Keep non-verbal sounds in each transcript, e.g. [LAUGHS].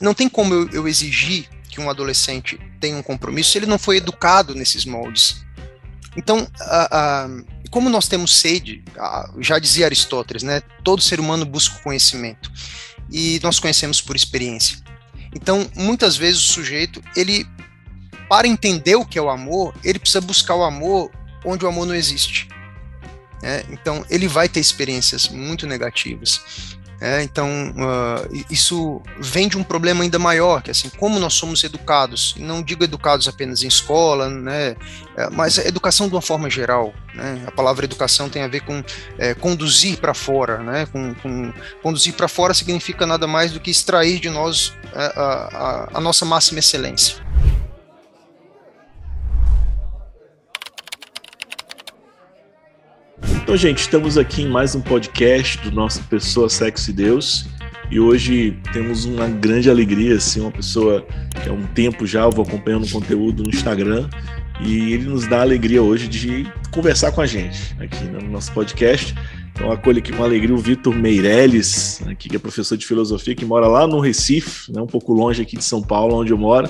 não tem como eu, eu exigir que um adolescente tenha um compromisso se ele não foi educado nesses moldes. Então, como nós temos sede, já dizia Aristóteles, né? Todo ser humano busca conhecimento e nós conhecemos por experiência. Então, muitas vezes o sujeito, ele para entender o que é o amor, ele precisa buscar o amor onde o amor não existe. É, então, ele vai ter experiências muito negativas. É, então, uh, isso vem de um problema ainda maior, que é assim, como nós somos educados, e não digo educados apenas em escola, né, é, mas educação de uma forma geral. Né, a palavra educação tem a ver com é, conduzir para fora. Né, com, com conduzir para fora significa nada mais do que extrair de nós a, a, a nossa máxima excelência. Então, gente, estamos aqui em mais um podcast do nosso Pessoa, Sexo e Deus. E hoje temos uma grande alegria, assim, uma pessoa que há um tempo já eu vou acompanhando o conteúdo no Instagram e ele nos dá a alegria hoje de conversar com a gente aqui no nosso podcast. Então, acolho aqui com alegria o Vitor Meirelles, aqui, que é professor de filosofia, que mora lá no Recife, né, um pouco longe aqui de São Paulo, onde eu moro,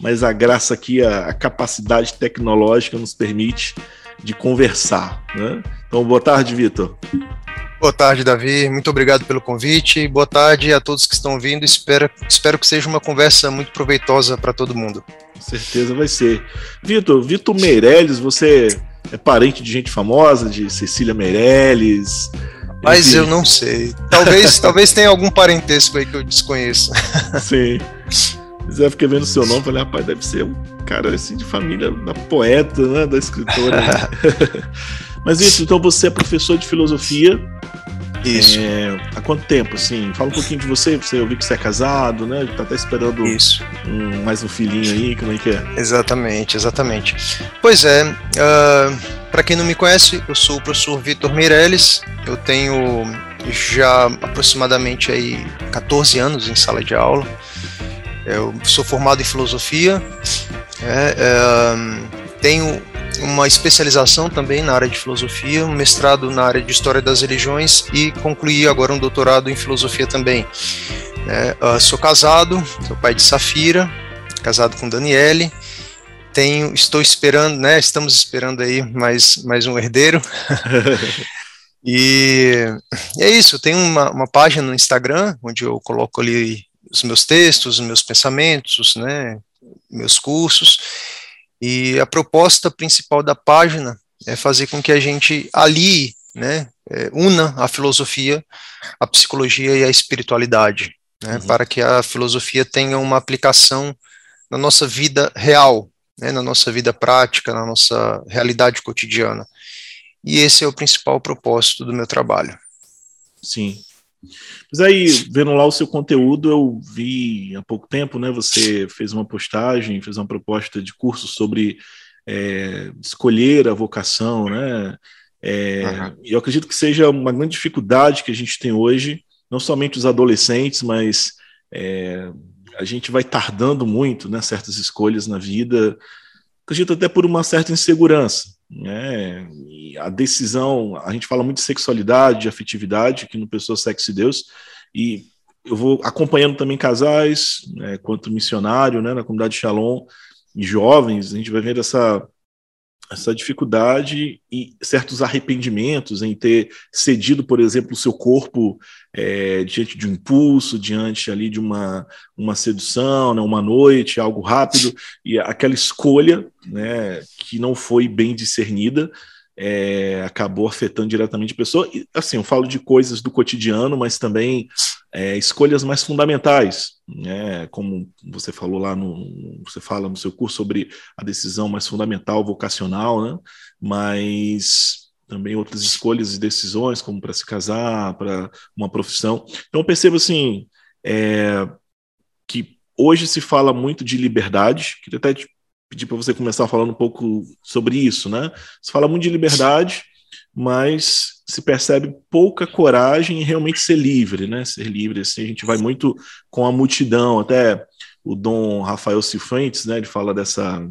mas a graça aqui, a capacidade tecnológica nos permite de conversar. Né? Então, boa tarde, Vitor. Boa tarde, Davi. Muito obrigado pelo convite. Boa tarde a todos que estão vindo. Espero, espero que seja uma conversa muito proveitosa para todo mundo. Com certeza vai ser. Vitor, Vitor Meirelles, você é parente de gente famosa, de Cecília Meirelles? Mas Enfim. eu não sei. Talvez, [LAUGHS] talvez tenha algum parentesco aí que eu desconheço. [LAUGHS] Sim. Eu fiquei vendo o seu nome e falei, rapaz, deve ser um cara assim de família da poeta, né? Da escritora. [LAUGHS] Mas isso, então você é professor de filosofia. Isso. É, há quanto tempo, assim? Fala um pouquinho de você, você eu vi que você é casado, né? Tá até esperando Isso. Um, mais um filhinho aí, como é que é? Exatamente, exatamente. Pois é, uh, ah, para quem não me conhece, eu sou o professor Vitor Meirelles, eu tenho já aproximadamente aí 14 anos em sala de aula. Eu sou formado em filosofia, é, tenho uma especialização também na área de filosofia, um mestrado na área de história das religiões e concluí agora um doutorado em filosofia também. É, sou casado, sou pai de Safira, casado com Daniele. Tenho, estou esperando, né? Estamos esperando aí mais, mais um herdeiro. e, [LAUGHS] e, é isso. Tenho uma, uma página no Instagram onde eu coloco ali os meus textos, os meus pensamentos, né? Meus cursos. E a proposta principal da página é fazer com que a gente alie, né, é, una a filosofia, a psicologia e a espiritualidade, né, uhum. para que a filosofia tenha uma aplicação na nossa vida real, né, na nossa vida prática, na nossa realidade cotidiana. E esse é o principal propósito do meu trabalho. Sim, mas aí, vendo lá o seu conteúdo, eu vi há pouco tempo, né? Você fez uma postagem, fez uma proposta de curso sobre é, escolher a vocação, né? É, uhum. E eu acredito que seja uma grande dificuldade que a gente tem hoje, não somente os adolescentes, mas é, a gente vai tardando muito, né? Certas escolhas na vida, acredito até por uma certa insegurança né? E a decisão, a gente fala muito de sexualidade, de afetividade, aqui no Pessoa Sexo e Deus, e eu vou acompanhando também casais, né, quanto missionário, né, na comunidade Shalom, e jovens, a gente vai vendo essa essa dificuldade e certos arrependimentos em ter cedido, por exemplo, o seu corpo é, diante de um impulso, diante ali de uma, uma sedução, né, uma noite, algo rápido, e aquela escolha né, que não foi bem discernida é, acabou afetando diretamente a pessoa. E, assim, eu falo de coisas do cotidiano, mas também é, escolhas mais fundamentais, né? Como você falou lá no, você fala no seu curso sobre a decisão mais fundamental, vocacional, né? Mas também outras escolhas e decisões, como para se casar, para uma profissão. Então eu percebo assim é, que hoje se fala muito de liberdade. Queria até te pedir para você começar falando um pouco sobre isso, né? Se fala muito de liberdade, mas se percebe pouca coragem em realmente ser livre, né? Ser livre, assim, a gente vai muito com a multidão, até o Dom Rafael Cifuentes, né? Ele fala dessa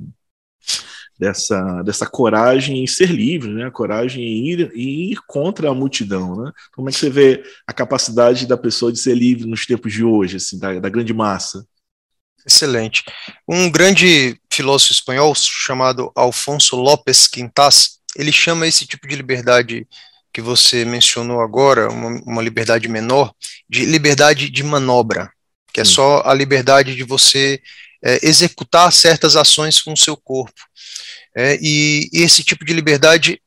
dessa, dessa coragem em ser livre, né? A coragem em ir, em ir contra a multidão, né? Como é que você vê a capacidade da pessoa de ser livre nos tempos de hoje, assim, da, da grande massa? Excelente. Um grande filósofo espanhol chamado Alfonso López Quintas, ele chama esse tipo de liberdade que você mencionou agora, uma, uma liberdade menor, de liberdade de manobra, que é só a liberdade de você é, executar certas ações com o seu corpo. É, e, e, esse tipo de liberdade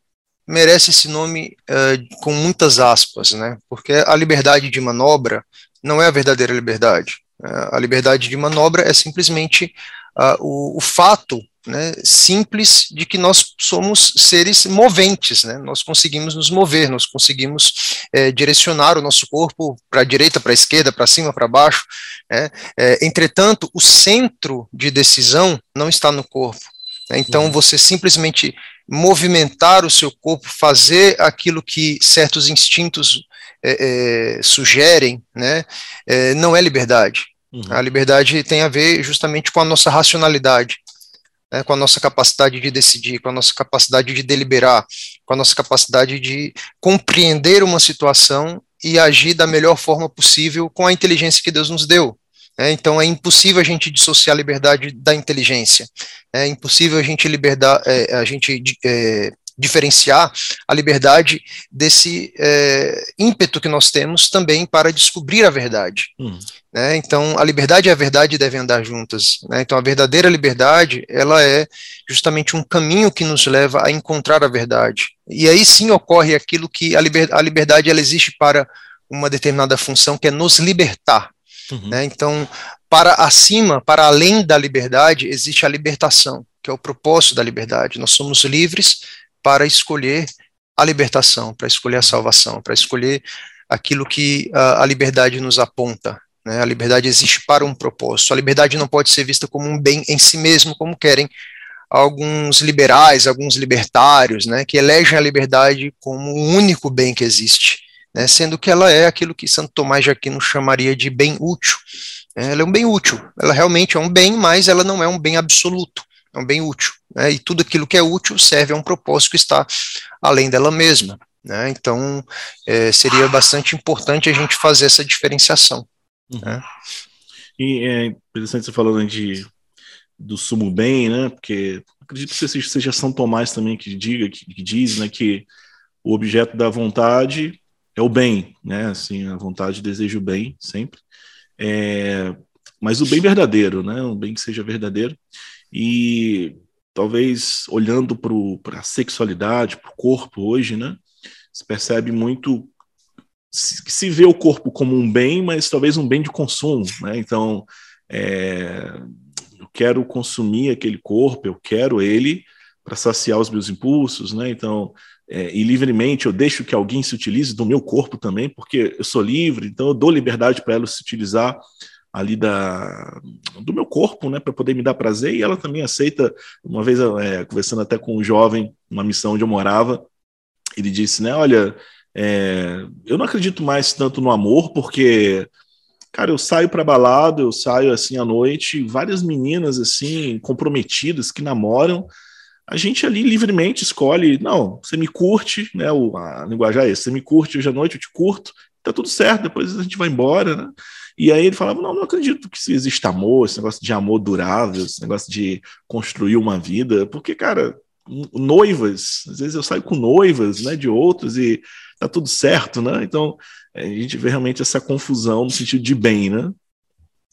merece esse nome é, com muitas aspas, né? Porque a liberdade de manobra não é a verdadeira liberdade. É, a liberdade de manobra é simplesmente uh, o, o, fato né, simples de que nós somos seres moventes, né, nós conseguimos nos mover, nós conseguimos é, direcionar o nosso corpo para a direita, para a esquerda, para cima, para baixo. Né, é, entretanto, o centro de decisão não está no corpo. Né, então, uhum. você simplesmente movimentar o seu corpo, fazer aquilo que certos instintos é, é, sugerem, né, é, não é liberdade. Uhum. A liberdade tem a ver justamente com a nossa racionalidade, né, com a nossa capacidade de decidir, com a nossa capacidade de deliberar, com a nossa capacidade de compreender uma situação e agir da melhor forma possível com a inteligência que Deus nos deu. É, então é impossível a gente dissociar a liberdade da inteligência. É impossível a gente, liberdade, é, a gente é, diferenciar a liberdade desse é, ímpeto que nós temos também para descobrir a verdade. Hum. Né? Então, a liberdade e a verdade devem andar juntas. Né? Então, a verdadeira liberdade, ela é justamente um caminho que nos leva a encontrar a verdade. E aí sim ocorre aquilo que a, liber, a liberdade ela existe para uma determinada função, que é nos libertar. Uhum. Né? Então, para acima, para além da liberdade, existe a libertação, que é o propósito da liberdade. Nós somos livres para escolher a libertação, para escolher a salvação, para escolher aquilo que a, a liberdade nos aponta. Né? A liberdade existe para um propósito. A liberdade não pode ser vista como um bem em si mesmo, como querem alguns liberais, alguns libertários, né, que elegem a liberdade como o único bem que existe, né, sendo que ela é aquilo que Santo Tomás de Aquino chamaria de bem útil. Ela é um bem útil, ela realmente é um bem, mas ela não é um bem absoluto é um bem útil, né, e tudo aquilo que é útil serve a um propósito que está além dela mesma. Né, então, é, seria bastante importante a gente fazer essa diferenciação. Uhum. Né. E é interessante você falando de, do sumo bem, né, porque acredito que seja, seja São Tomás também que diga, que, que diz, né, que o objeto da vontade é o bem, né? Assim, a vontade deseja o bem sempre. É, mas o bem verdadeiro, né? Um bem que seja verdadeiro. E talvez olhando para a sexualidade, para o corpo hoje, né? Se percebe muito que se vê o corpo como um bem, mas talvez um bem de consumo, né? Então, é, eu quero consumir aquele corpo, eu quero ele para saciar os meus impulsos, né? Então, é, e livremente eu deixo que alguém se utilize do meu corpo também, porque eu sou livre, então eu dou liberdade para ela se utilizar ali da, do meu corpo, né, para poder me dar prazer, e ela também aceita, uma vez é, conversando até com um jovem, uma missão onde eu morava, ele disse, né, olha, é, eu não acredito mais tanto no amor, porque, cara, eu saio para balada, eu saio assim à noite, várias meninas assim, comprometidas, que namoram, a gente ali livremente escolhe, não, você me curte, né, o, a linguagem é essa, você me curte hoje à noite, eu te curto, tá tudo certo, depois a gente vai embora, né, e aí ele falava: não, não acredito que exista amor, esse negócio de amor durável, esse negócio de construir uma vida, porque, cara, noivas, às vezes eu saio com noivas, né, de outros e tá tudo certo, né? Então a gente vê realmente essa confusão no sentido de bem, né?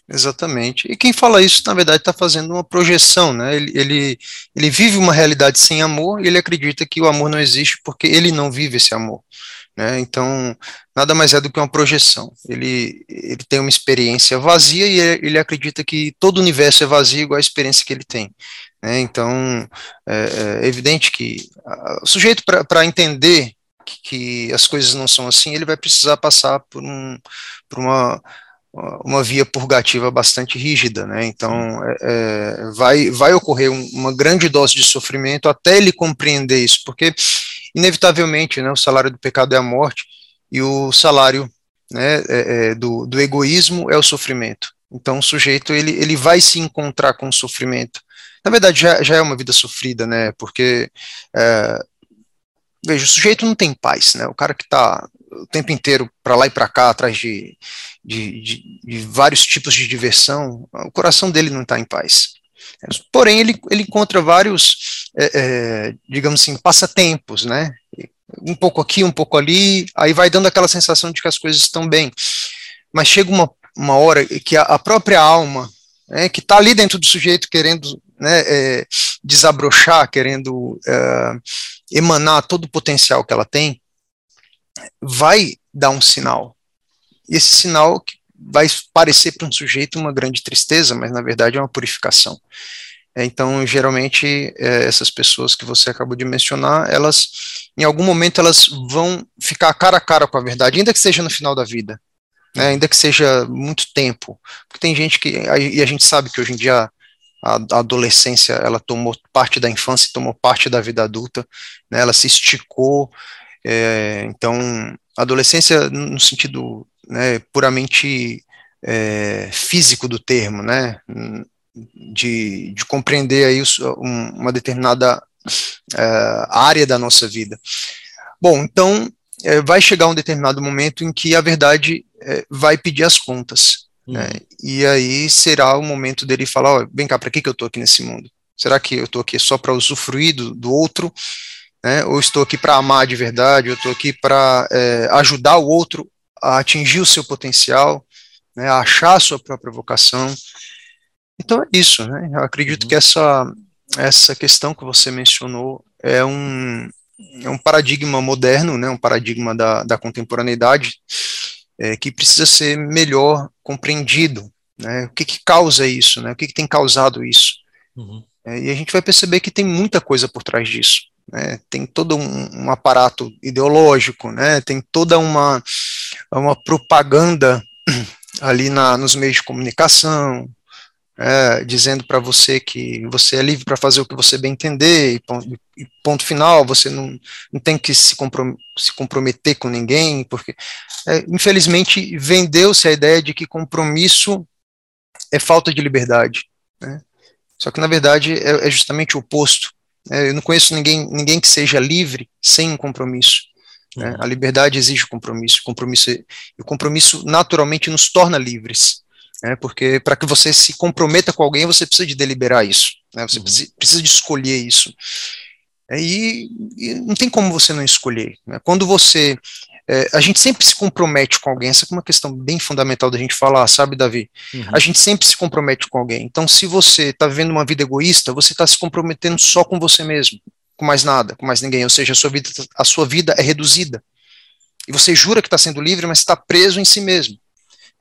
Exatamente. E quem fala isso, na verdade, está fazendo uma projeção, né? Ele, ele, ele vive uma realidade sem amor e ele acredita que o amor não existe porque ele não vive esse amor. Né? Então, nada mais é do que uma projeção. Ele, ele tem uma experiência vazia e ele, acredita que todo o universo é vazio igual a experiência que ele tem. Né? Então, é, é, evidente que a, o sujeito, para entender que, que, as coisas não são assim, ele vai precisar passar por, um, por uma, uma via purgativa bastante rígida, né? Então é, é, vai, vai ocorrer um, uma grande dose de sofrimento até ele compreender isso, porque inevitavelmente, né, o salário do pecado é a morte e o salário né, é, é, do, do egoísmo é o sofrimento. Então, o sujeito ele, ele vai se encontrar com o sofrimento. Na verdade, já, já é uma vida sofrida, né? Porque, é, veja, o sujeito não tem paz, né? O cara que está o tempo inteiro para lá e para cá, atrás de, de, de, de, vários tipos de diversão, o coração dele não está em paz. Porém, ele, ele encontra vários, é, é, digamos assim, passatempos, né? Um pouco aqui, um pouco ali, aí vai dando aquela sensação de que as coisas estão bem. Mas chega uma, uma hora que a, a própria alma, né, que está ali dentro do sujeito querendo né, é, desabrochar, querendo é, emanar todo o potencial que ela tem, vai dar um sinal. E esse sinal vai parecer para um sujeito uma grande tristeza, mas na verdade é uma purificação. É, então, geralmente, é, essas pessoas que você acabou de mencionar, elas, em algum momento, elas vão ficar cara a cara com a verdade, ainda que seja no final da vida, né, ainda que seja muito tempo, porque tem gente que, e a gente sabe que hoje em dia a, adolescência, ela tomou parte da infância, tomou parte da vida adulta, né, ela se esticou, é, então, adolescência no sentido né, puramente é, físico do termo, né, de, de compreender aí um, uma determinada é, área da nossa vida. Bom, então é, vai chegar um determinado momento em que a verdade é, vai pedir as contas, uhum. né, e aí será o momento dele falar, oh, vem cá, para que, que eu estou aqui nesse mundo? Será que eu estou aqui só para usufruir do, do outro? né? ou estou aqui para amar de verdade, eu estou aqui para é, ajudar o outro a atingir o seu potencial, né? a achar a sua própria vocação. Então é isso, né? Eu acredito uhum. que essa, essa questão que você mencionou é um, é um paradigma moderno, né? um paradigma da, da contemporaneidade é, que precisa ser melhor compreendido. Né? O que, que causa isso? Né? O que, que tem causado isso? Uhum. É, e a gente vai perceber que tem muita coisa por trás disso né, tem todo um, um, aparato ideológico, né, tem toda uma, uma propaganda [CLEARS THROAT] ali na, nos meios de comunicação, é, dizendo para você que você é livre para fazer o que você bem entender, e ponto, e ponto final, você não, não tem que se, comprom se comprometer com ninguém, porque, é, infelizmente, vendeu-se a ideia de que compromisso é falta de liberdade. Né? Só que, na verdade, é, é justamente o oposto. É, eu não conheço ninguém, ninguém que seja livre sem um compromisso. Né? Uhum. A liberdade exige compromisso. Compromisso e o compromisso naturalmente nos torna livres. Né? Porque para que você se comprometa com alguém, você precisa de deliberar isso. Né? Você uhum. precisa de escolher isso. É, e, e, não tem como você não escolher. Né? Quando você é, a gente sempre se compromete com alguém, essa é uma questão bem fundamental da gente falar, sabe, Davi? Uhum. A gente sempre se compromete com alguém. Então, se você está vivendo uma vida egoísta, você está se comprometendo só com você mesmo, com mais nada, com mais ninguém. Ou seja, a sua vida, a sua vida é reduzida. E você jura que está sendo livre, mas está preso em si mesmo.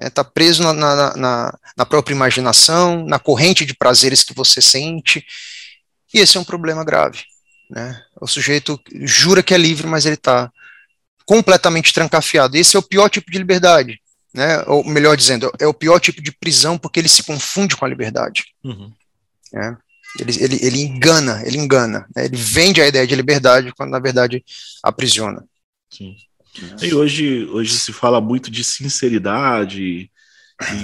Está é, tá preso na, na, na, na própria imaginação, na corrente de prazeres que você sente. E esse é um problema grave. Né? O sujeito jura que é livre, mas ele está completamente trancafiado. Esse é o pior tipo de liberdade, né? Ou melhor dizendo, é o pior tipo de prisão porque ele se confunde com a liberdade. Uhum. Né? Ele, ele, ele engana, ele engana, né? ele vende a ideia de liberdade quando na verdade aprisiona. Sim. E hoje, hoje se fala muito de sinceridade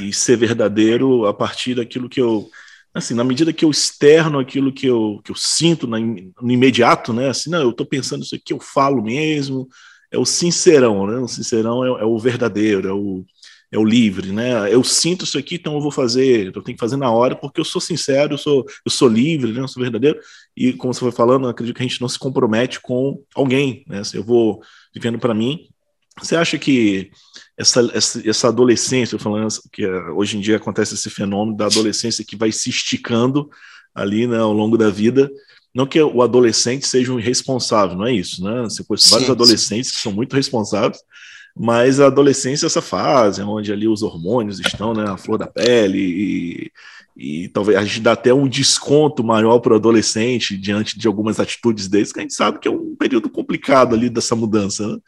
e ser verdadeiro a partir daquilo que eu assim, na medida que eu externo aquilo que eu, que eu sinto na, no imediato, né? Assim, não, eu estou pensando isso aqui, eu falo mesmo, é o sincerão, né? O sincerão é, é, o verdadeiro, é o, é o livre, né? Eu sinto isso aqui, então eu vou fazer, eu tenho que fazer na hora, porque eu sou sincero, eu sou, eu sou livre, né? Eu sou verdadeiro. E como você foi falando, acredito que a gente não se compromete com alguém, né? Se eu vou vivendo para mim, você acha que essa, essa, essa adolescência, falando que eh, hoje em dia acontece esse fenômeno da adolescência que vai se esticando ali né, ao longo da vida, não que o adolescente seja um irresponsável, não é isso, né? Você conhece vários adolescentes sim. que são muito responsáveis, mas a adolescência é essa fase onde ali os hormônios estão, né, a flor da pele e, e talvez a gente dá até um desconto maior para o adolescente diante de algumas atitudes deles, que a gente sabe que é um período complicado ali dessa mudança, né?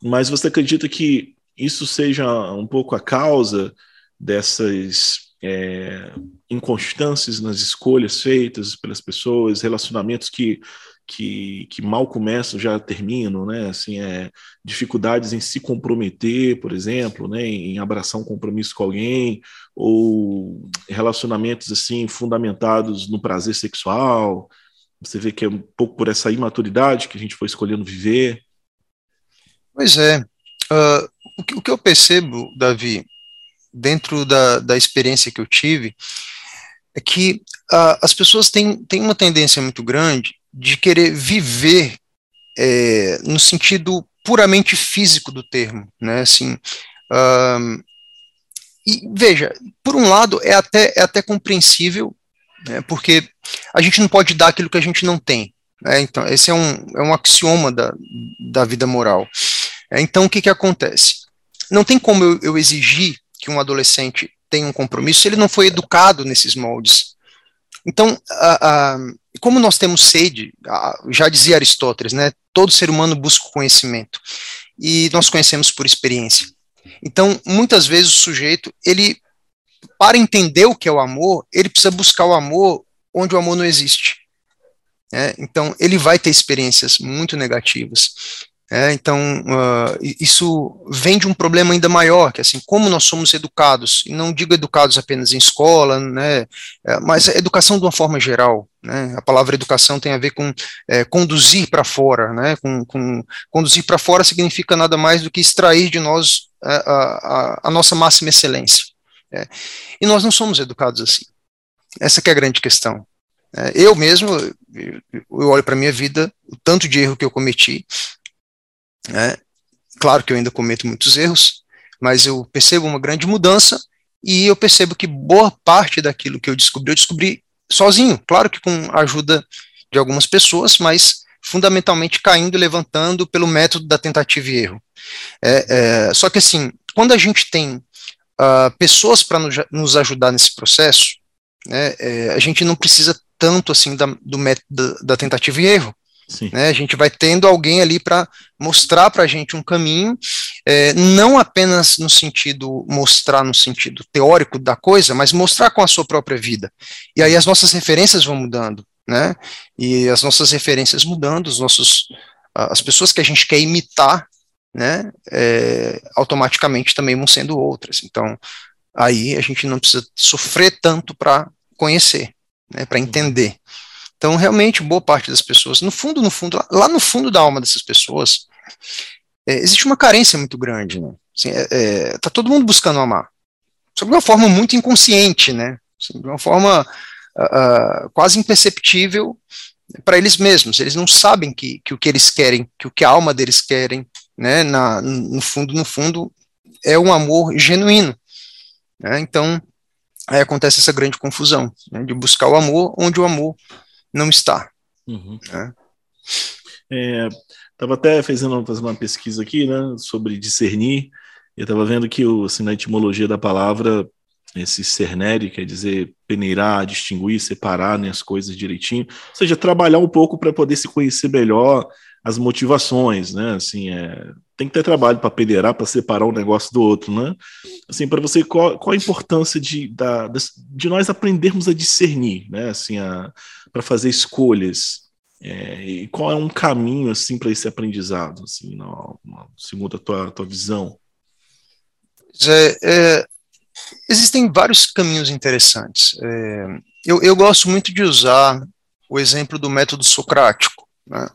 Mas você acredita que isso seja um pouco a causa dessas é, inconstâncias nas escolhas feitas pelas pessoas, relacionamentos que, que, que mal começam já terminam, né? Assim, é, dificuldades em se comprometer, por exemplo, né? Em abraçar um compromisso com alguém, ou relacionamentos assim fundamentados no prazer sexual. Você vê que é um pouco por essa imaturidade que a gente foi escolhendo viver. Pois é. uh, o, que, o, que, eu percebo, Davi, dentro da, da experiência que eu tive, é que uh, as pessoas têm, têm uma tendência muito grande de querer viver é, no sentido puramente físico do termo, né? Assim, uh, e veja, por um lado é até, é até compreensível, né, porque a gente não pode dar aquilo que a gente não tem. Né, então, esse é um, é um axioma da, da vida moral. É, então, o que, que acontece? Não tem como eu, eu exigir que um adolescente tenha um compromisso se ele não foi educado nesses moldes. Então, como nós temos sede, já dizia Aristóteles, né, todo ser humano busca conhecimento, e nós conhecemos por experiência. Então, muitas vezes o sujeito, ele, para entender o que é o amor, ele precisa buscar o amor onde o amor não existe. É, então, ele vai ter experiências muito negativas. É, então, uh, isso vem de um problema ainda maior, que assim, como nós somos educados, e não digo educados apenas em escola, né, é, mas educação de uma forma geral, né, a palavra educação tem a ver com é, conduzir para fora, né, com, com conduzir para fora significa nada mais do que extrair de nós a, a, a nossa máxima excelência, é, e nós não somos educados assim, essa é a grande questão. É, eu mesmo, eu olho para a minha vida, o tanto de erro que eu cometi, né? Claro que eu ainda cometo muitos erros, mas eu percebo uma grande mudança e eu percebo que boa parte daquilo que eu descobri, eu descobri sozinho, claro que com a ajuda de algumas pessoas, mas fundamentalmente caindo e levantando pelo método da tentativa e erro. É, é, só que assim, quando a gente tem uh, pessoas para nos, nos, ajudar nesse processo, né, é, a gente não precisa tanto assim da, do método da tentativa e erro. Né, a gente vai tendo alguém ali para mostrar para a gente um caminho, é, não apenas no sentido, mostrar no sentido teórico da coisa, mas mostrar com a sua própria vida. E aí as nossas referências vão mudando, né? E as nossas referências mudando, os nossos, as pessoas que a gente quer imitar, né? É, automaticamente também vão sendo outras. Então, aí a gente não precisa sofrer tanto para conhecer, né? Para entender. Então, realmente, boa parte das pessoas, no fundo, no fundo, lá no fundo da alma dessas pessoas, é, existe uma carência muito grande, né? Assim, é, é, tá todo mundo buscando amar. Só de uma forma muito inconsciente, né? Assim, de uma forma uh, quase imperceptível para eles mesmos. Eles não sabem que, que o que eles querem, que o que a alma deles querem, né? Na, no fundo, no fundo, é um amor genuíno. Né? Então, aí acontece essa grande confusão, né? de buscar o amor onde o amor não está. Uhum. Né? É, até fazendo, fazendo uma pesquisa aqui né, sobre discernir, eu estava vendo que o, assim, na etimologia da palavra, esse cernere quer dizer peneirar, distinguir, separar né, as coisas direitinho, ou seja, trabalhar um pouco para poder se conhecer melhor as motivações, né? Assim, é, tem que ter trabalho para peneirar, para separar um negócio do outro, né? Assim, para você, qual, qual, a importância de, da, de nós aprendermos a discernir, né? Assim, para fazer escolhas. É, e qual é um caminho assim para esse aprendizado, assim, segundo a tua, tua visão? É, é, existem vários caminhos interessantes. É, eu, eu gosto muito de usar o exemplo do método socrático. Né?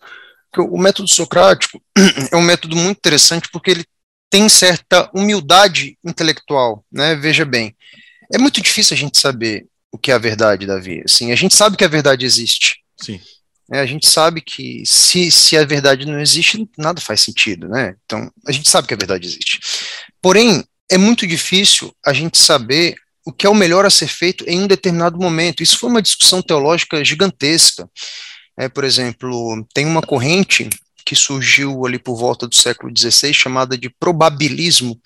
O método socrático [CLEARS THROAT] é um método muito interessante porque ele tem certa humildade intelectual, né? Veja bem, é muito difícil a gente saber o que é a verdade, Davi. Assim, a gente sabe que a verdade existe. Sim. É, a gente sabe que se, se a verdade não existe, nada faz sentido, né? Então, a gente sabe que a verdade existe. Porém, é muito difícil a gente saber o que é o melhor a ser feito em um determinado momento. Isso foi uma discussão teológica gigantesca. É, por exemplo, tem uma corrente que surgiu ali por volta do século XVI, chamada de probabilismo,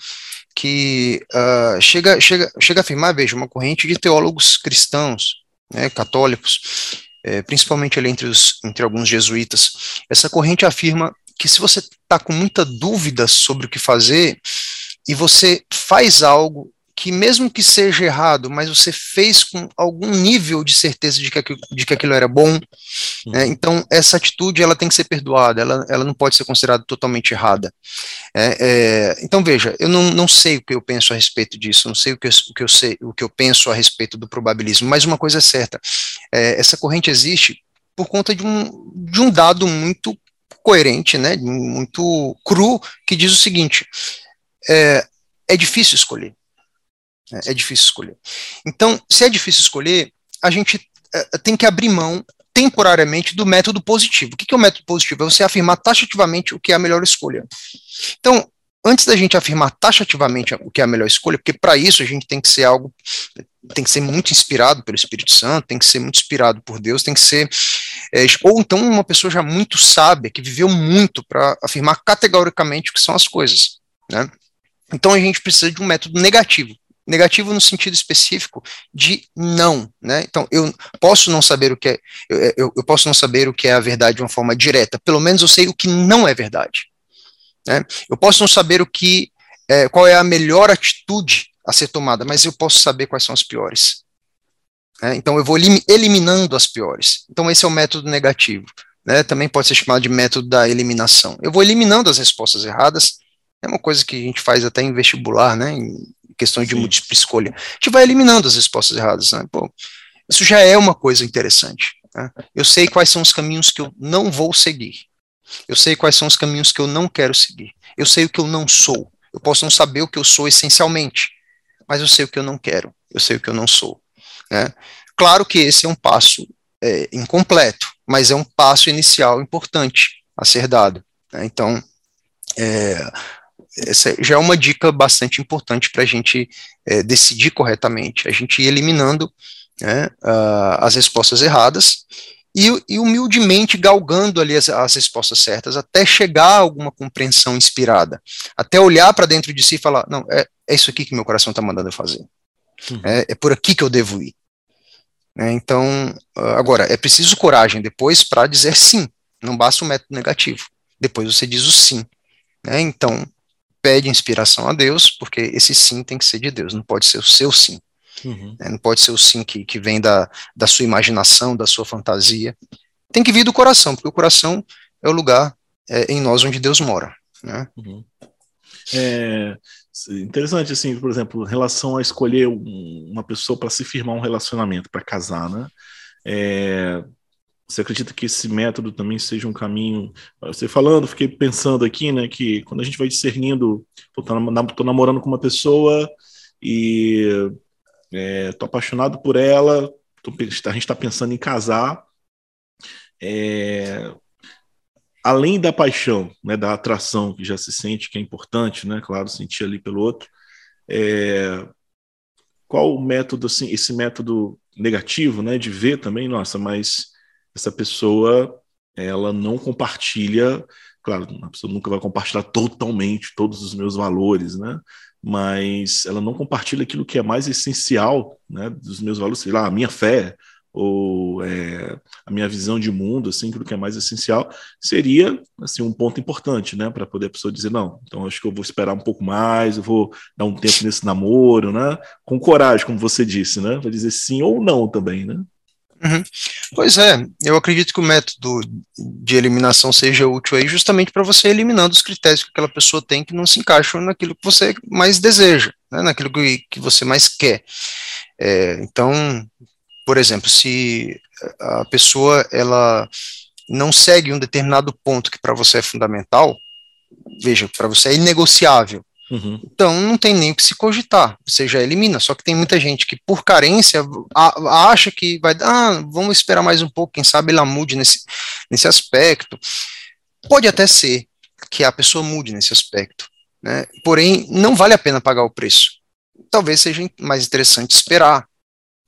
que uh, chega, chega, chega a afirmar, veja, uma corrente de teólogos cristãos, né, católicos, é, principalmente ali entre, os, entre alguns jesuítas. Essa corrente afirma que se você está com muita dúvida sobre o que fazer, e você faz algo que mesmo que seja errado, mas você fez com algum nível de certeza de que aquilo, de que aquilo era bom, né, então essa atitude ela tem que ser perdoada, ela, ela não pode ser considerada totalmente errada. É, é, então veja, eu não, não sei o que eu penso a respeito disso, não sei o que eu, o que eu sei, o que eu penso a respeito do probabilismo, mas uma coisa é certa, é, essa corrente existe por conta de um, de um dado muito coerente, né, muito cru, que diz o seguinte: é, é difícil escolher. É, é, difícil escolher. Então, se é difícil escolher, a gente é, tem que abrir mão temporariamente do método positivo. O que, que é o método positivo? É você afirmar taxativamente o que é a melhor escolha. Então, antes da gente afirmar taxativamente o que é a melhor escolha, porque para isso a gente tem que ser algo, tem que ser muito inspirado pelo Espírito Santo, tem que ser muito inspirado por Deus, tem que ser, é, ou então uma pessoa já muito sábia, que viveu muito para afirmar categoricamente o que são as coisas, né? Então a gente precisa de um método negativo. Negativo no sentido específico de não, né? Então eu posso não saber o que é, eu, eu, eu posso não saber o que é a verdade de uma forma direta. Pelo menos eu sei o que não é verdade. Né? Eu posso não saber o que, é, qual é a melhor atitude a ser tomada, mas eu posso saber quais são as piores. Né? Então eu vou eliminando as piores. Então esse é o método negativo. Né? Também pode ser chamado de método da eliminação. Eu vou eliminando as respostas erradas. É uma coisa que a gente faz até em vestibular, né? Em questões de Sim. múltipla escolha. A gente vai eliminando as respostas erradas. Né? Pô, isso já é uma coisa interessante. Né? Eu sei quais são os caminhos que eu não vou seguir. Eu sei quais são os caminhos que eu não quero seguir. Eu sei o que eu não sou. Eu posso não saber o que eu sou essencialmente, mas eu sei o que eu não quero. Eu sei o que eu não sou. Né? Claro que esse é um passo é, incompleto, mas é um passo inicial importante a ser dado. Né? Então, é, essa já é uma dica bastante importante para a gente é, decidir corretamente, a gente ir eliminando né, uh, as respostas erradas e, e humildemente galgando ali as, as, respostas certas, até chegar a alguma compreensão inspirada, até olhar para dentro de si e falar: não, é, é isso aqui que meu coração está mandando eu fazer, uhum. é, é, por aqui que eu devo ir. É, então, agora, é preciso coragem depois para dizer sim, não basta o método negativo, depois você diz o sim. Né? Então, pede inspiração a Deus, porque esse sim tem que ser de Deus, não pode ser o seu sim. Uhum. Né? Não pode ser o sim que, que vem da, da sua imaginação, da sua fantasia. Tem que vir do coração, porque o coração é o lugar é, em nós onde Deus mora. Né? Uhum. É interessante, assim, por exemplo, em relação a escolher um, uma pessoa para se firmar um relacionamento, para casar, né? É, você acredita que esse método também seja um caminho? Você falando, fiquei pensando aqui, né, que quando a gente vai discernindo, estou namorando com uma pessoa e é, tô apaixonado por ela, tô, a gente está pensando em casar. É, além da paixão, né, da atração que já se sente, que é importante, né, claro, sentir ali pelo outro, é, qual o método, assim, esse método negativo, né, de ver também, nossa, mas essa pessoa, ela não compartilha, claro, a pessoa nunca vai compartilhar totalmente todos os meus valores, né, mas ela não compartilha aquilo que é mais essencial, né, dos meus valores, sei lá, a minha fé ou é, a minha visão de mundo, assim, aquilo que é mais essencial, seria assim um ponto importante, né, para poder a pessoa dizer não. Então acho que eu vou esperar um pouco mais, eu vou dar um tempo nesse namoro, né, com coragem, como você disse, né, para dizer sim ou não também, né. Uhum. Pois é, eu acredito que o método de eliminação seja útil aí justamente para você eliminando os critérios que aquela pessoa tem que não se encaixam naquilo que você mais deseja, né, naquilo que, que você mais quer. É, então, por exemplo, se a pessoa ela não segue um determinado ponto que para você é fundamental, veja, para você é inegociável, Uhum. Então não tem nem o que se cogitar, você já elimina. Só que tem muita gente que, por carência, a, acha que vai dar, ah, vamos esperar mais um pouco, quem sabe ela mude nesse, nesse aspecto. Pode até ser que a pessoa mude nesse aspecto, né? porém não vale a pena pagar o preço. Talvez seja mais interessante esperar.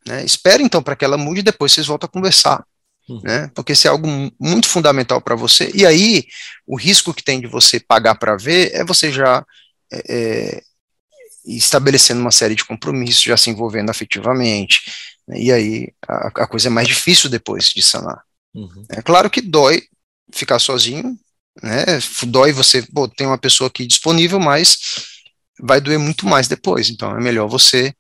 Né? Espere então para que ela mude e depois vocês voltam a conversar. Uhum. Né? Porque se é algo muito fundamental para você, e aí o risco que tem de você pagar para ver é você já é, é, estabelecendo uma série de compromissos, já se envolvendo afetivamente, né, e aí a, a, coisa é mais difícil depois de sanar. Uhum. É claro que dói ficar sozinho, né, dói você, pô, tem uma pessoa aqui disponível, mas vai doer muito mais depois, então é melhor você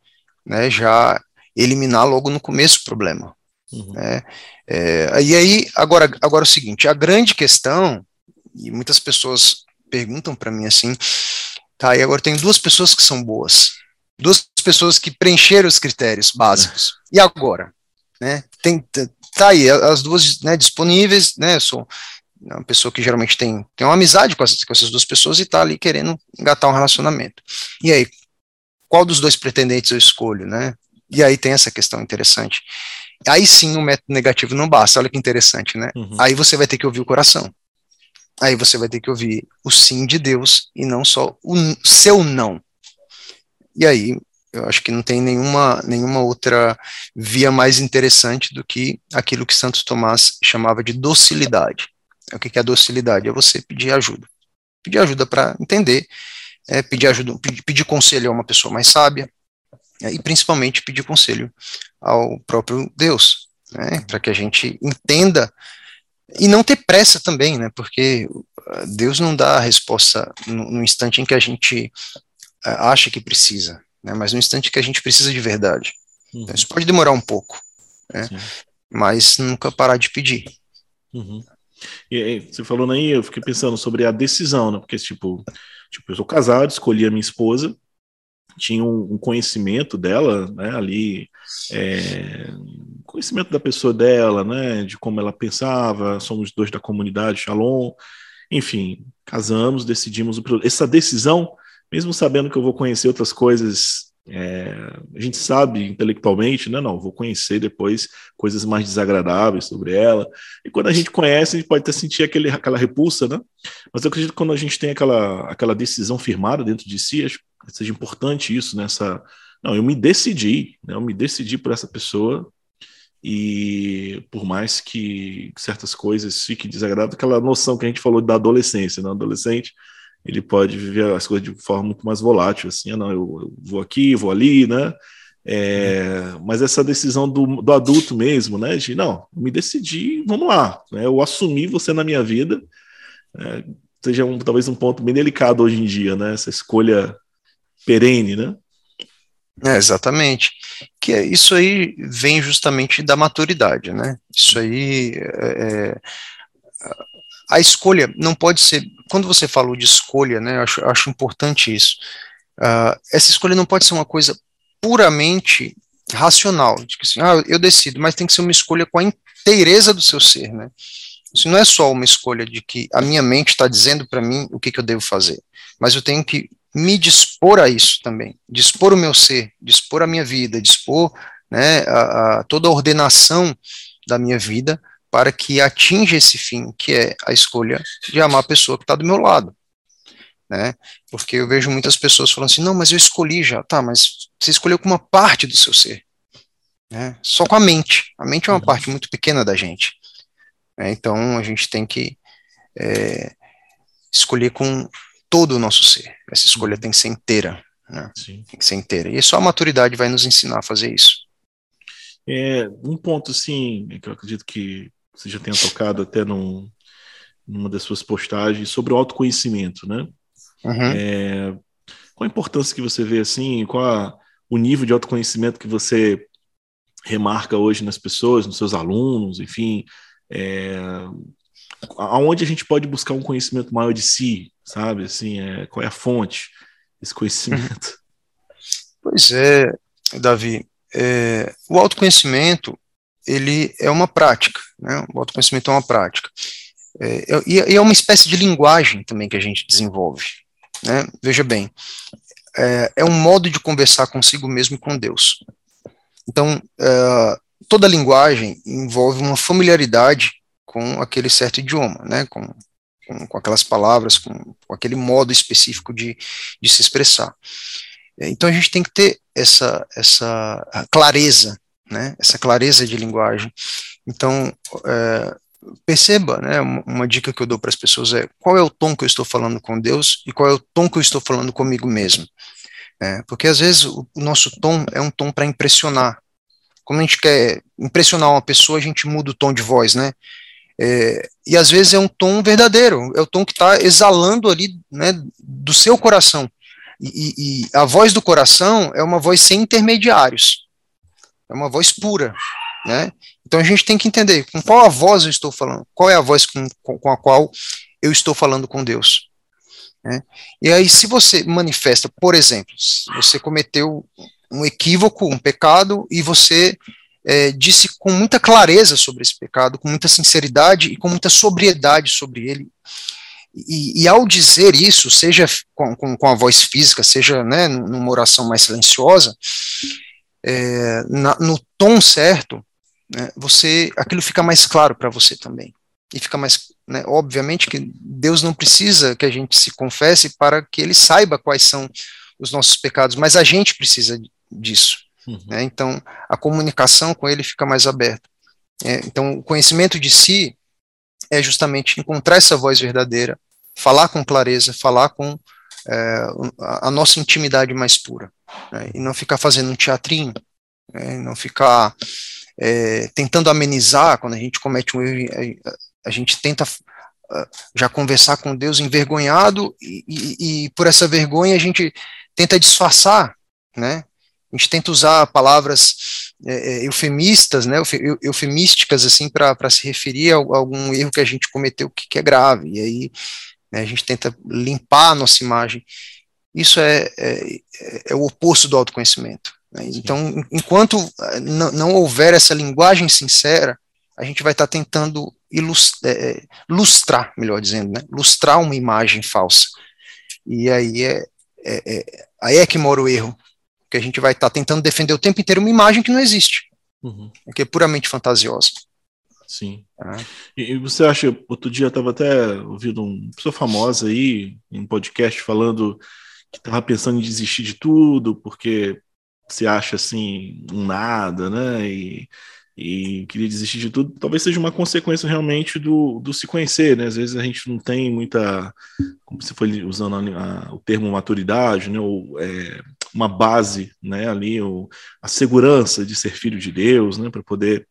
né, já eliminar logo no começo o problema. Uhum. Né, é, e aí, agora, agora é o seguinte, a grande questão, e muitas pessoas perguntam para mim assim, Tá, e agora tem duas pessoas que são boas. Duas pessoas que preencheram os critérios básicos. E agora? Né? Tem, tá aí, as duas né, disponíveis, né? Sou, É uma pessoa que geralmente tem, tem uma amizade com, essas, com essas duas pessoas e está ali querendo engatar um relacionamento. E aí, qual dos dois pretendentes eu escolho, né? E aí tem essa questão interessante. Aí sim o método negativo não basta, olha que interessante, né? Uhum. Aí você vai ter que ouvir o coração. Aí você vai ter que ouvir o sim de Deus e não só o seu não. E aí eu acho que não tem nenhuma, nenhuma outra via mais interessante do que aquilo que Santos Tomás chamava de docilidade. O que é docilidade? É você pedir ajuda. Pedir ajuda para entender, é, pedir ajuda, pedir, pedir, conselho a uma pessoa mais sábia, é, e principalmente pedir conselho ao próprio Deus, né, para que a gente entenda e não ter pressa também, né, porque uh, Deus não dá a resposta no, no instante em que a gente uh, acha que precisa né, mas no instante que a gente precisa de verdade. Uhum. Então, isso pode demorar um pouco, né, mas nunca parar de pedir. Uhum. E aí, você falando aí, eu fiquei pensando sobre a decisão, né? Porque, tipo, tipo eu sou casado, escolhi a minha esposa, tinha um, um conhecimento dela, né? Ali, é, conhecimento da pessoa dela, né? De como ela pensava, somos dois da comunidade Shalom, enfim, casamos, decidimos. Essa decisão mesmo sabendo que eu vou conhecer outras coisas, é, a gente sabe intelectualmente, né? Não, vou conhecer depois coisas mais desagradáveis sobre ela. E quando a gente conhece, a gente pode até sentir aquele, aquela repulsa, né? Mas eu acredito que quando a gente tem aquela, aquela decisão firmada dentro de si, acho que seja importante isso nessa. Não, eu me decidi, né? eu me decidi por essa pessoa e por mais que certas coisas fiquem desagradáveis, aquela noção que a gente falou da adolescência, né? Adolescente ele pode viver as coisas de forma muito mais volátil, assim, ah, não, eu, eu vou aqui, vou ali, né? É, mas essa decisão do, do, adulto mesmo, né? De não, me decidi, vamos lá, né? Eu assumi você na minha vida, é, seja um, talvez um ponto bem delicado hoje em dia, né? Essa escolha perene, né? É, exatamente. Que é, isso aí vem justamente da maturidade, né? Isso aí é, é a escolha não pode ser. Quando você falou de escolha, né, eu acho, acho importante isso. Uh, essa escolha não pode ser uma coisa puramente racional, de que assim, ah, eu decido, mas tem que ser uma escolha com a inteireza do seu ser, né? Isso não é só uma escolha de que a minha mente está dizendo para mim o que, que eu devo fazer, mas eu tenho que me dispor a isso também, dispor o meu ser, dispor a minha vida, dispor né, a, a toda a ordenação da minha vida para que atinja esse fim, que é a escolha de amar a pessoa que está do meu lado. Né? Porque eu vejo muitas pessoas falando assim, não, mas eu escolhi já, tá, mas você escolheu com uma parte do seu ser, né? Só com a mente. A mente é uma parte muito pequena da gente. Né? Então a gente tem que é, escolher com todo o nosso ser. Essa escolha uhum. tem que ser inteira. Né? Tem que ser inteira. E só a maturidade vai nos ensinar a fazer isso. É, um ponto, sim, que eu acredito que você já tenha tocado até num, numa das suas postagens sobre o autoconhecimento, né? Uhum. É, qual a importância que você vê assim? Qual a, o nível de autoconhecimento que você remarca hoje nas pessoas, nos seus alunos, enfim, é, aonde a gente pode buscar um conhecimento maior de si, sabe? Assim, é, qual é a fonte desse conhecimento? Pois é, Davi. É, o autoconhecimento ele é uma prática, né? O autoconhecimento é uma prática. É, é e é uma espécie de linguagem também que a gente desenvolve, né? Veja bem, é, é um modo de conversar consigo mesmo e com Deus. Então, é, toda linguagem envolve uma familiaridade com aquele certo idioma, né? Com, com, com aquelas palavras, com, com, aquele modo específico de, de se expressar. É, então a gente tem que ter essa, essa clareza né, essa clareza de linguagem. Então, é, perceba, né, uma dica que eu dou para as pessoas é qual é o tom que eu estou falando com Deus e qual é o tom que eu estou falando comigo mesmo. É, porque às vezes o, o nosso tom é um tom para impressionar. Quando a gente quer impressionar uma pessoa, a gente muda o tom de voz, né? É, e às vezes é um tom verdadeiro, é o tom que está exalando ali né, do seu coração. E, e, a voz do coração é uma voz sem intermediários é uma voz pura, né? Então a gente tem que entender com qual a voz eu estou falando, qual é a voz com, com a qual eu estou falando com Deus. Né? E aí, se você manifesta, por exemplo, você cometeu um equívoco, um pecado, e você é, disse com muita clareza sobre esse pecado, com muita sinceridade e com muita sobriedade sobre ele. E, e ao dizer isso, seja com, com, com, a voz física, seja né, numa oração mais silenciosa, é, na, no tom certo, né, você aquilo fica mais claro para você também. E fica mais, né, obviamente que Deus não precisa que a gente se confesse para que Ele saiba quais são os nossos pecados, mas a gente precisa disso. Uhum. Né? Então, a comunicação com ele fica mais aberta. É, então, o conhecimento de si é justamente encontrar essa voz verdadeira, falar com clareza, falar com é, a nossa intimidade mais pura, né? e não ficar fazendo um teatrinho, né? não ficar é, tentando amenizar quando a gente comete um erro, a, a gente tenta já conversar com Deus envergonhado e, e, e, por essa vergonha a gente tenta disfarçar, né? A gente tenta usar palavras é, é eufemistas, né, eufemísticas, assim, para se referir a, a, algum erro que a gente cometeu que, que é grave, e aí né, a gente tenta limpar a nossa imagem. Isso é, é, é o oposto do autoconhecimento. Né? Então, enquanto eh, não, houver essa linguagem sincera, a gente vai estar tá tentando ilustrar, é, é, lustrar, melhor dizendo, né, lustrar uma imagem falsa. E aí é, é, é aí é que mora o erro, que a gente vai estar tá tentando defender o tempo inteiro uma imagem que não existe, uhum. que é puramente fantasiosa. Sim. É. E, e, você acha, outro dia eu estava até ouvindo uma pessoa famosa aí, em um podcast, falando que estava pensando em desistir de tudo, porque se acha assim, um nada, né? E, e queria desistir de tudo, talvez seja uma consequência realmente do, do se conhecer, né? Às vezes a gente não tem muita, como você foi usando a, a, o termo maturidade, né? Ou é, uma base, né? Ali, o, a segurança de ser filho de Deus, né? Para poder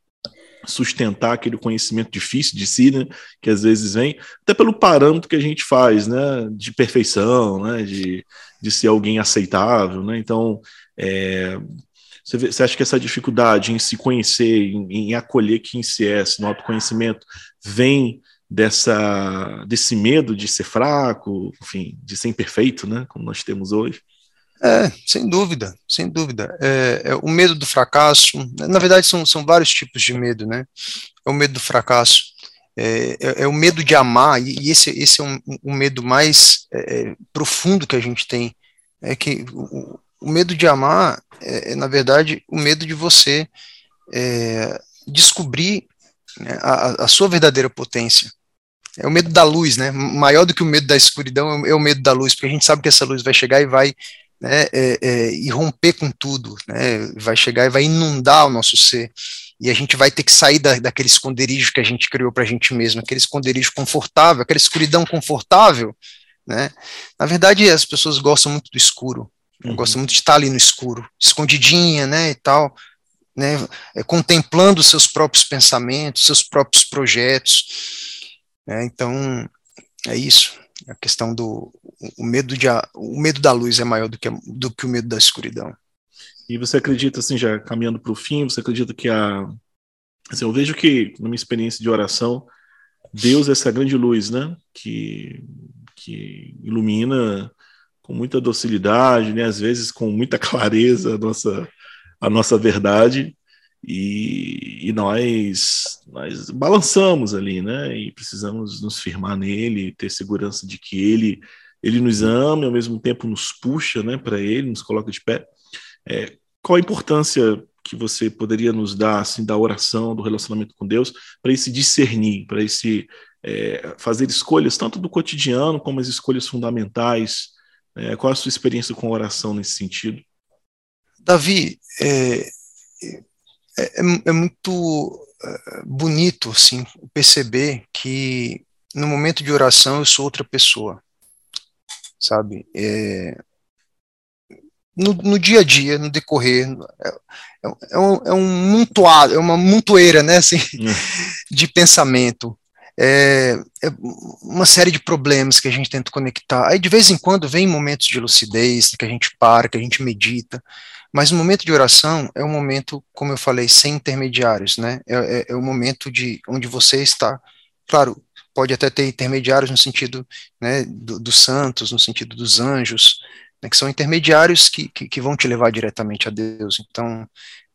sustentar aquele conhecimento difícil de si, né, que às vezes vem, até pelo parâmetro que a gente faz, né, de perfeição, né, de, de ser alguém aceitável, né, então, é, você, vê, você acha que essa dificuldade em se conhecer, em, em acolher quem se é, no autoconhecimento, vem dessa desse medo de ser fraco, enfim, de ser imperfeito, né, como nós temos hoje? É, sem dúvida, sem dúvida. É, é, o medo do fracasso, na verdade são, são vários tipos de medo, né? É o medo do fracasso, é, é, é o medo de amar, e esse, esse é um, um medo mais é, profundo que a gente tem, é que o, o medo de amar é, é, na verdade, o medo de você é, descobrir né, a, a, sua verdadeira potência. É o medo da luz, né? Maior do que o medo da escuridão é o medo da luz, porque a gente sabe que essa luz vai chegar e vai né, é, é, e romper com tudo, né? Vai chegar e vai inundar o nosso ser. E a gente vai ter que sair da, daquele esconderijo que a gente criou para a gente mesmo, aquele esconderijo confortável, aquela escuridão confortável, né? Na verdade, as pessoas gostam muito do escuro, Uhum. Gosta muito de estar ali no escuro, escondidinha, né, e tal, né, é, contemplando seus próprios pensamentos, seus próprios projetos. Né, então, é isso. A questão do o medo de o medo da luz é maior do que, do que o medo da escuridão. E você acredita, assim, já caminhando para o fim, você acredita que a. Assim, eu vejo que, na minha experiência de oração, Deus é essa grande luz, né? Que, que ilumina com muita docilidade, né? às vezes com muita [LAUGHS] clareza a nossa, a nossa verdade, e, e, nós, nós balançamos ali, né? E precisamos nos firmar nele, ter segurança de que ele, ele nos ama e ao mesmo tempo nos puxa né, para ele, nos coloca de pé. É, qual a importância que você poderia nos dar assim da oração, do relacionamento com Deus, para esse discernir, para esse é, fazer escolhas tanto do cotidiano como as escolhas fundamentais é, qual a sua experiência com oração nesse sentido? Davi, é, é, é, é muito é, bonito assim, perceber que no momento de oração eu sou outra pessoa, sabe? É, no, no, dia a dia, no decorrer, é, é, um, é um montoado, é uma montoeira, né, assim, [LAUGHS] de pensamento, é, é, uma série de problemas que a gente tenta conectar. Aí de vez em quando vem momentos de lucidez, que a gente para, que a gente medita, mas o momento de oração é um momento, como eu falei, sem intermediários, né? É, é, é o momento de onde você está. Claro, pode até ter intermediários no sentido né, dos do santos, no sentido dos anjos, né, que são intermediários que, que, que, vão te levar diretamente a Deus. Então,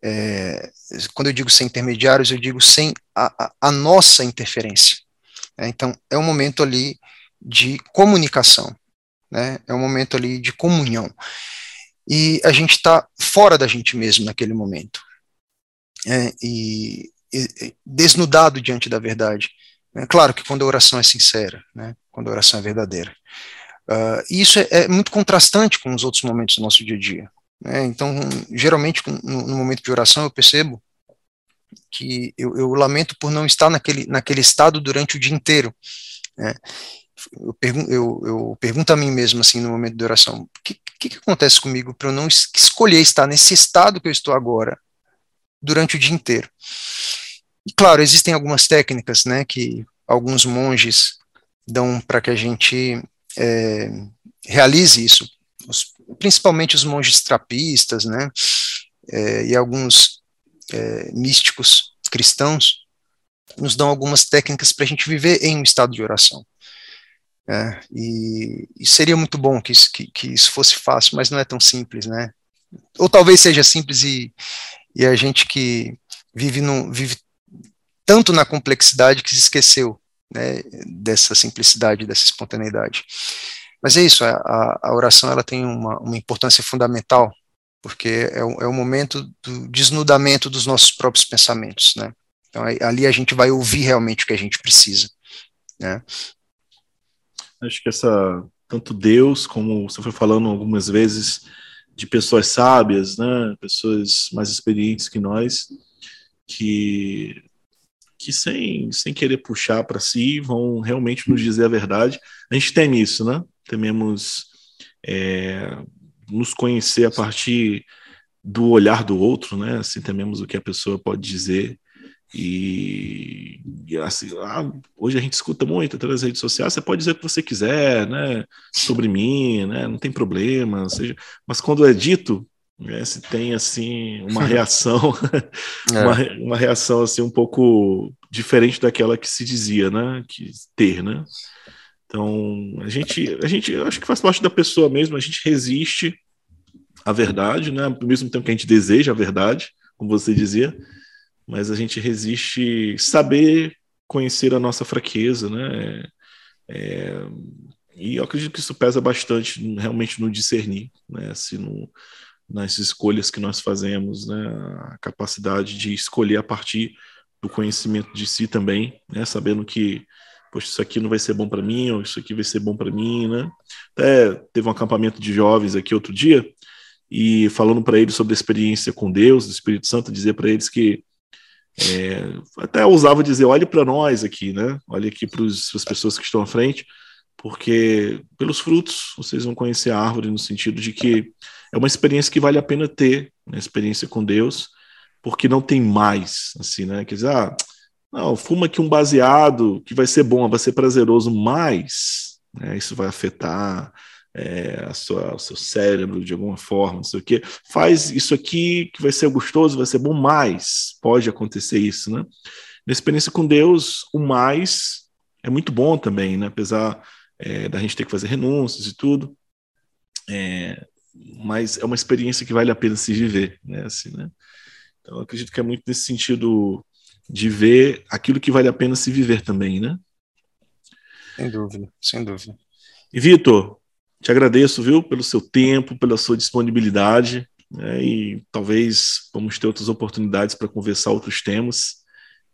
é, quando eu digo sem intermediários, eu digo sem a, a, a nossa interferência. Né? Então, é um momento ali de comunicação, né? é um momento ali de comunhão. E a gente está fora da gente mesmo naquele momento. É, e, e, desnudado diante da verdade. É claro que quando a oração é sincera, né, quando a oração é verdadeira. Uh, isso é, é, muito contrastante com os outros momentos do nosso dia a dia. Né? Então, geralmente, no, no, momento de oração, eu percebo que eu, eu, lamento por não estar naquele, naquele estado durante o dia inteiro. Né? Eu, pergun eu, eu, pergunto a mim mesmo, assim, no momento de oração, que, que, que acontece comigo para eu não es escolher estar nesse estado que eu estou agora durante o dia inteiro? E, claro, existem algumas técnicas, né, que alguns monges dão para que a gente é, realize isso, os, principalmente os monges trapistas, né, é, e alguns é, místicos cristãos nos dão algumas técnicas para a gente viver em um estado de oração. É, e, e, seria muito bom que isso, que, que, isso fosse fácil, mas não é tão simples, né? Ou talvez seja simples e, e a gente que vive, no, vive tanto na complexidade que se esqueceu né, dessa simplicidade, dessa espontaneidade. Mas é isso, a, a oração ela tem uma, uma importância fundamental, porque é o, é o momento do desnudamento dos nossos próprios pensamentos, né? Então ali a gente vai ouvir realmente o que a gente precisa, né? Acho que essa tanto Deus como você foi falando algumas vezes de pessoas sábias, né, pessoas mais experientes que nós, que que sem, sem querer puxar para si vão realmente nos dizer a verdade. A gente teme isso, né? Tememos é, nos conhecer a partir do olhar do outro, né? Assim, tememos o que a pessoa pode dizer e, e assim, hoje a gente escuta muito através das redes sociais, você pode dizer o que você quiser, né, sobre mim, né, não tem problema, seja, mas quando é dito, né, se tem assim uma [LAUGHS] reação, é. uma, uma reação assim um pouco diferente daquela que se dizia, né, que ter, né? Então a gente, a gente, acho que faz parte da pessoa mesmo, a gente resiste à verdade, né, ao mesmo tempo que a gente deseja a verdade, como você dizia mas a gente resiste saber conhecer a nossa fraqueza, né? É, e eu acredito que isso pesa bastante realmente no discernir, né? Assim, no, nas escolhas que nós fazemos, né? A capacidade de escolher a partir do conhecimento de si também, né? Sabendo que poxa, isso aqui não vai ser bom para mim, ou isso aqui vai ser bom para mim, né? Até teve um acampamento de jovens aqui outro dia, e falando para eles sobre a experiência com Deus, do Espírito Santo, dizer para eles que é, até ousava dizer, olhe para nós aqui, né? Olhe aqui para as pessoas que estão à frente, porque pelos frutos vocês vão conhecer a árvore no sentido de que é uma experiência que vale a pena ter, uma experiência com Deus, porque não tem mais, assim, né? Quer dizer, ah, não, fuma aqui um baseado que vai ser bom, vai ser prazeroso, mas né, isso vai afetar é, a sua, o seu cérebro de alguma forma, não sei o quê. Faz isso aqui que vai ser gostoso, vai ser bom, mais pode acontecer isso, né? Na experiência com Deus, o mais é muito bom também, né? Apesar é, da gente ter que fazer renúncias e tudo, é, mas é uma experiência que vale a pena se viver, né? Assim, né? Então, eu acredito que é muito nesse sentido de ver aquilo que vale a pena se viver também, né? Sem dúvida, sem dúvida. E Vitor, te agradeço, viu, pelo seu tempo, pela sua disponibilidade, né, e talvez vamos ter outras oportunidades para conversar outros temas.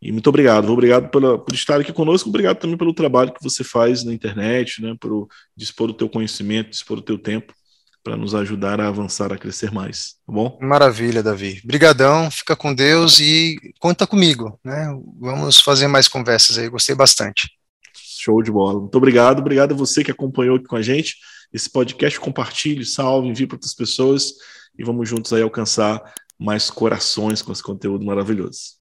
E muito obrigado, obrigado pela, por estar aqui conosco, obrigado também pelo trabalho que você faz na internet, né, por dispor o teu conhecimento, dispor o teu tempo para nos ajudar a avançar, a crescer mais, tá bom? Maravilha, Davi. Brigadão, fica com Deus e conta comigo, né? Vamos fazer mais conversas aí, gostei bastante. Show de bola. Muito obrigado, obrigado a você que acompanhou aqui com a gente esse podcast, compartilhe, salve, envie para outras pessoas e vamos juntos aí alcançar mais corações com esse conteúdo maravilhoso.